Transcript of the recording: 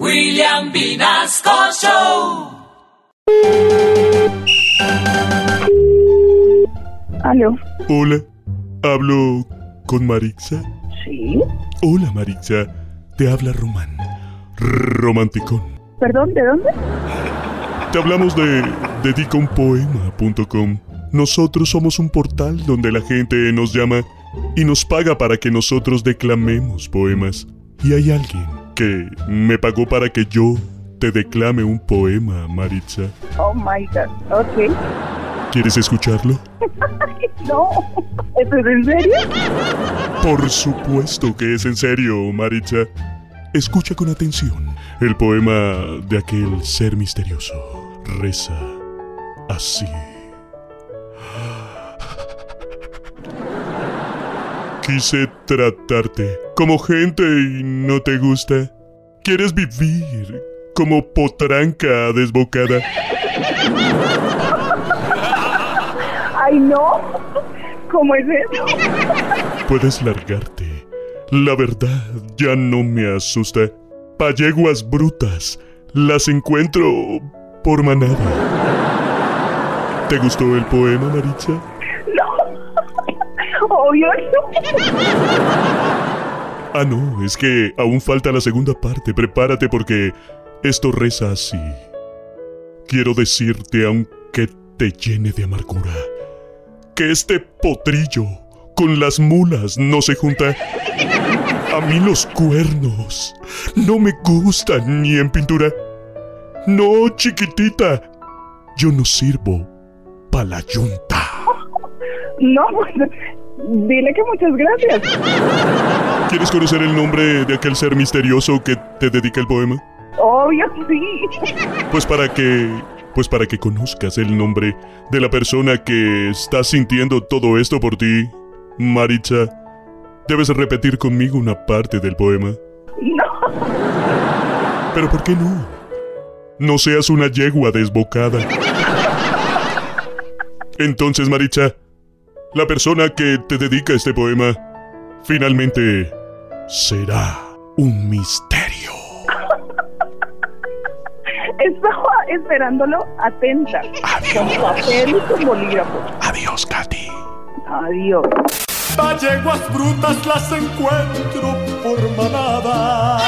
William Vinasco Show. Aló. Hola, hablo con Marixa. Sí. Hola Marixa, te habla Román. Romanticón. Perdón, ¿de dónde? Te hablamos de dedicaunpoema.com. Nosotros somos un portal donde la gente nos llama y nos paga para que nosotros declamemos poemas. Y hay alguien que me pagó para que yo te declame un poema, Maritza. Oh my god. Ok. ¿Quieres escucharlo? No. ¿Eso es en serio? Por supuesto que es en serio, Maritza. Escucha con atención el poema de aquel ser misterioso. Reza así. Quise tratarte como gente y no te gusta. Quieres vivir como potranca desbocada. Ay, no. ¿Cómo es eso? Puedes largarte. La verdad ya no me asusta. Payeguas brutas. Las encuentro por manada. ¿Te gustó el poema, Maritza? No. Obvio no. Ah, no, es que aún falta la segunda parte. Prepárate porque esto reza así. Quiero decirte, aunque te llene de amargura, que este potrillo con las mulas no se junta. A mí los cuernos no me gustan ni en pintura. No, chiquitita, yo no sirvo para la yunta. No, pues. Dile que muchas gracias. ¿Quieres conocer el nombre de aquel ser misterioso que te dedica el poema? Obvio sí. Pues para que. Pues para que conozcas el nombre de la persona que está sintiendo todo esto por ti, Maritza, debes repetir conmigo una parte del poema. No. Pero ¿por qué no? No seas una yegua desbocada. Entonces, Maritza, la persona que te dedica este poema finalmente será un misterio. Estaba esperándolo atenta. Con papel y con bolígrafo. Adiós, Katy. Adiós. Yeguas brutas las encuentro por manada.